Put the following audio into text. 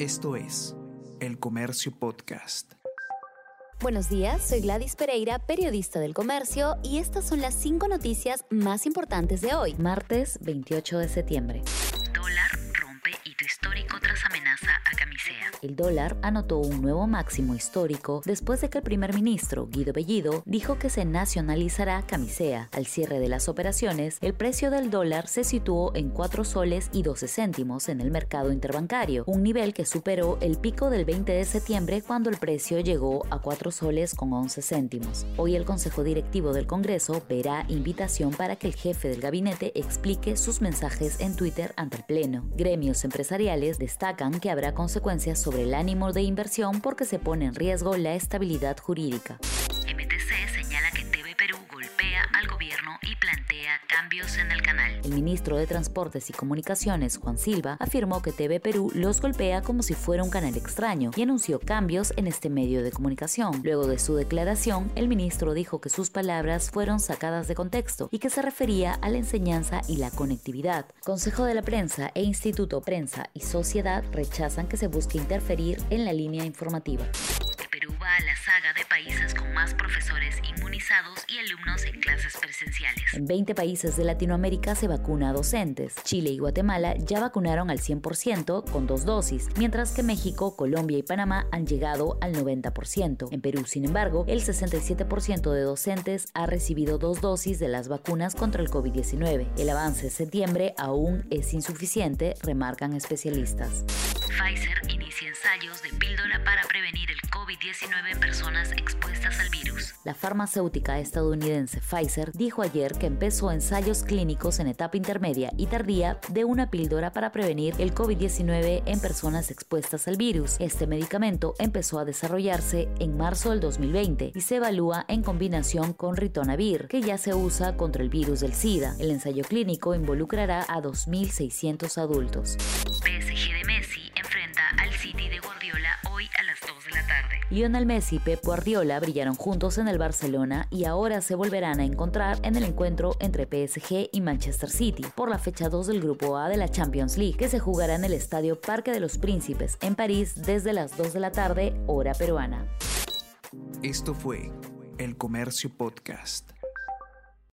Esto es El Comercio Podcast. Buenos días, soy Gladys Pereira, periodista del comercio, y estas son las cinco noticias más importantes de hoy, martes 28 de septiembre. Dólar rompe hito histórico tras amenaza. El dólar anotó un nuevo máximo histórico después de que el primer ministro, Guido Bellido, dijo que se nacionalizará Camisea. Al cierre de las operaciones, el precio del dólar se situó en 4 soles y 12 céntimos en el mercado interbancario, un nivel que superó el pico del 20 de septiembre cuando el precio llegó a 4 soles con 11 céntimos. Hoy el Consejo Directivo del Congreso verá invitación para que el jefe del gabinete explique sus mensajes en Twitter ante el Pleno. Gremios empresariales destacan que habrá consecuencias sobre el ánimo de inversión porque se pone en riesgo la estabilidad jurídica. Plantea cambios en el canal. El ministro de Transportes y Comunicaciones, Juan Silva, afirmó que TV Perú los golpea como si fuera un canal extraño y anunció cambios en este medio de comunicación. Luego de su declaración, el ministro dijo que sus palabras fueron sacadas de contexto y que se refería a la enseñanza y la conectividad. Consejo de la Prensa e Instituto Prensa y Sociedad rechazan que se busque interferir en la línea informativa. Perú va a la saga de países con más profesores inmunizados y alumnos en clases presenciales. En 20 países de Latinoamérica se vacuna a docentes. Chile y Guatemala ya vacunaron al 100% con dos dosis, mientras que México, Colombia y Panamá han llegado al 90%. En Perú, sin embargo, el 67% de docentes ha recibido dos dosis de las vacunas contra el COVID-19. El avance de septiembre aún es insuficiente, remarcan especialistas. Pfizer inicia ensayos de píldora para prevenir el COVID-19 en personas expuestas al virus. La farmacéutica estadounidense Pfizer dijo ayer que empezó ensayos clínicos en etapa intermedia y tardía de una píldora para prevenir el COVID-19 en personas expuestas al virus. Este medicamento empezó a desarrollarse en marzo del 2020 y se evalúa en combinación con ritonavir, que ya se usa contra el virus del SIDA. El ensayo clínico involucrará a 2.600 adultos. PSG de Messi al City de Guardiola hoy a las 2 de la tarde. Lionel Messi y Pep Guardiola brillaron juntos en el Barcelona y ahora se volverán a encontrar en el encuentro entre PSG y Manchester City por la fecha 2 del Grupo A de la Champions League, que se jugará en el Estadio Parque de los Príncipes en París desde las 2 de la tarde, hora peruana. Esto fue El Comercio Podcast.